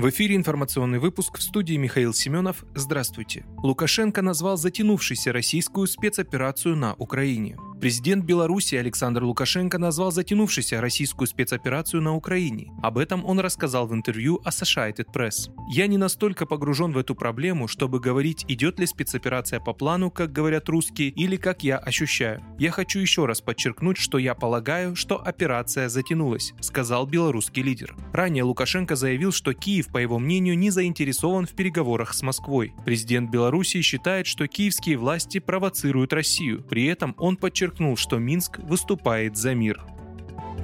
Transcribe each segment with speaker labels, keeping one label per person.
Speaker 1: В эфире информационный выпуск в студии Михаил Семенов. Здравствуйте. Лукашенко назвал затянувшейся российскую спецоперацию на Украине. Президент Беларуси Александр Лукашенко назвал затянувшейся российскую спецоперацию на Украине. Об этом он рассказал в интервью Associated Press. «Я не настолько погружен в эту проблему, чтобы говорить, идет ли спецоперация по плану, как говорят русские, или как я ощущаю. Я хочу еще раз подчеркнуть, что я полагаю, что операция затянулась», сказал белорусский лидер. Ранее Лукашенко заявил, что Киев, по его мнению, не заинтересован в переговорах с Москвой. Президент Беларуси считает, что киевские власти провоцируют Россию. При этом он подчеркнул, подчеркнул, что Минск выступает за мир.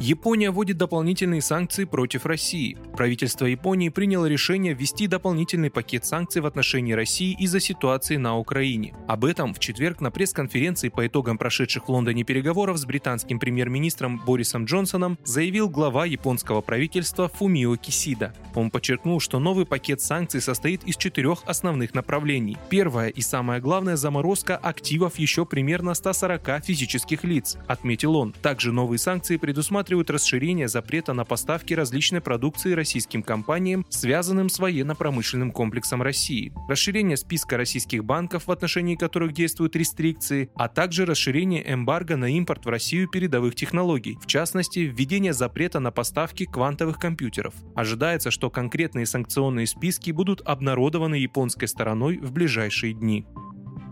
Speaker 1: Япония вводит дополнительные санкции против России. Правительство Японии приняло решение ввести дополнительный пакет санкций в отношении России из-за ситуации на Украине. Об этом в четверг на пресс-конференции по итогам прошедших в Лондоне переговоров с британским премьер-министром Борисом Джонсоном заявил глава японского правительства Фумио Кисида. Он подчеркнул, что новый пакет санкций состоит из четырех основных направлений. Первое и самое главное – заморозка активов еще примерно 140 физических лиц, отметил он. Также новые санкции предусматривают рассматривают расширение запрета на поставки различной продукции российским компаниям, связанным с военно-промышленным комплексом России, расширение списка российских банков, в отношении которых действуют рестрикции, а также расширение эмбарго на импорт в Россию передовых технологий, в частности, введение запрета на поставки квантовых компьютеров. Ожидается, что конкретные санкционные списки будут обнародованы японской стороной в ближайшие дни.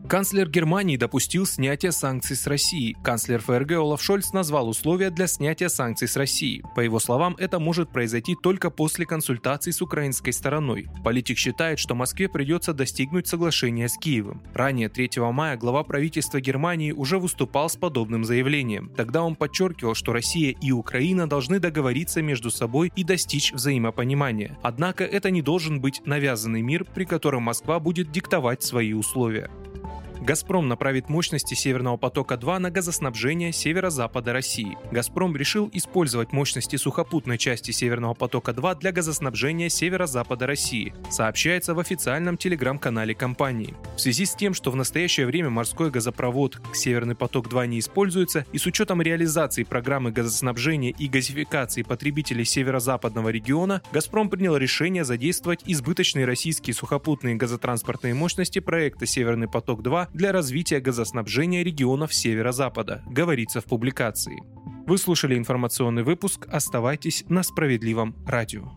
Speaker 1: Канцлер Германии допустил снятие санкций с России. Канцлер ФРГ Олаф Шольц назвал условия для снятия санкций с России. По его словам, это может произойти только после консультаций с украинской стороной. Политик считает, что Москве придется достигнуть соглашения с Киевом. Ранее 3 мая глава правительства Германии уже выступал с подобным заявлением. Тогда он подчеркивал, что Россия и Украина должны договориться между собой и достичь взаимопонимания. Однако это не должен быть навязанный мир, при котором Москва будет диктовать свои условия. «Газпром» направит мощности «Северного потока-2» на газоснабжение северо-запада России. «Газпром» решил использовать мощности сухопутной части «Северного потока-2» для газоснабжения северо-запада России, сообщается в официальном телеграм-канале компании. В связи с тем, что в настоящее время морской газопровод «Северный поток-2» не используется, и с учетом реализации программы газоснабжения и газификации потребителей северо-западного региона, «Газпром» принял решение задействовать избыточные российские сухопутные газотранспортные мощности проекта «Северный поток-2» для развития газоснабжения регионов Северо-Запада, говорится в публикации. Вы слушали информационный выпуск. Оставайтесь на справедливом радио.